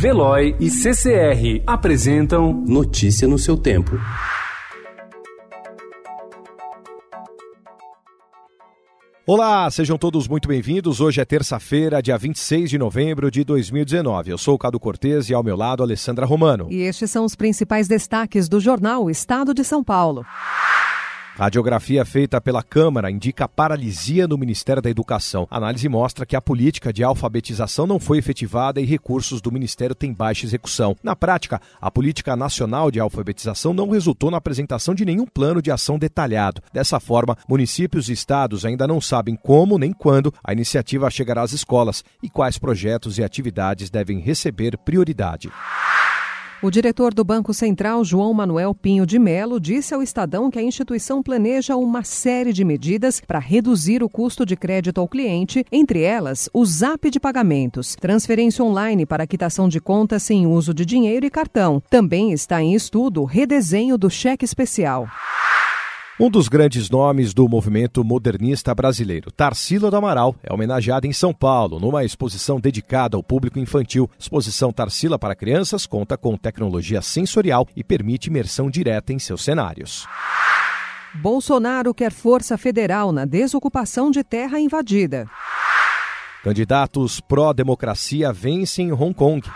Veloy e CCR apresentam Notícia no seu tempo. Olá, sejam todos muito bem-vindos. Hoje é terça-feira, dia 26 de novembro de 2019. Eu sou o Cado Cortez e ao meu lado Alessandra Romano. E estes são os principais destaques do jornal Estado de São Paulo. Radiografia feita pela Câmara indica paralisia no Ministério da Educação. A análise mostra que a política de alfabetização não foi efetivada e recursos do Ministério têm baixa execução. Na prática, a política nacional de alfabetização não resultou na apresentação de nenhum plano de ação detalhado. Dessa forma, municípios e estados ainda não sabem como nem quando a iniciativa chegará às escolas e quais projetos e atividades devem receber prioridade. O diretor do Banco Central, João Manuel Pinho de Melo, disse ao Estadão que a instituição planeja uma série de medidas para reduzir o custo de crédito ao cliente, entre elas o Zap de pagamentos, transferência online para quitação de contas sem uso de dinheiro e cartão. Também está em estudo o redesenho do cheque especial. Um dos grandes nomes do movimento modernista brasileiro, Tarsila do Amaral, é homenageado em São Paulo, numa exposição dedicada ao público infantil. exposição Tarsila para crianças conta com tecnologia sensorial e permite imersão direta em seus cenários. Bolsonaro quer força federal na desocupação de terra invadida. Candidatos pró-democracia vencem em Hong Kong.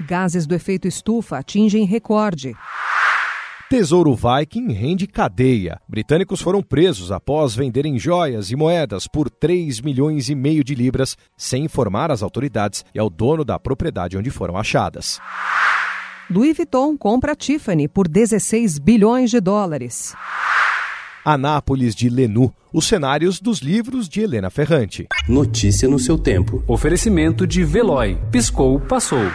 Gases do efeito estufa atingem recorde. Tesouro Viking rende cadeia. Britânicos foram presos após venderem joias e moedas por 3 milhões e meio de libras, sem informar as autoridades e ao dono da propriedade onde foram achadas. Louis Vuitton compra Tiffany por 16 bilhões de dólares. Anápolis de Lenu, os cenários dos livros de Helena Ferrante. Notícia no seu tempo. Oferecimento de Veloy. Piscou, passou.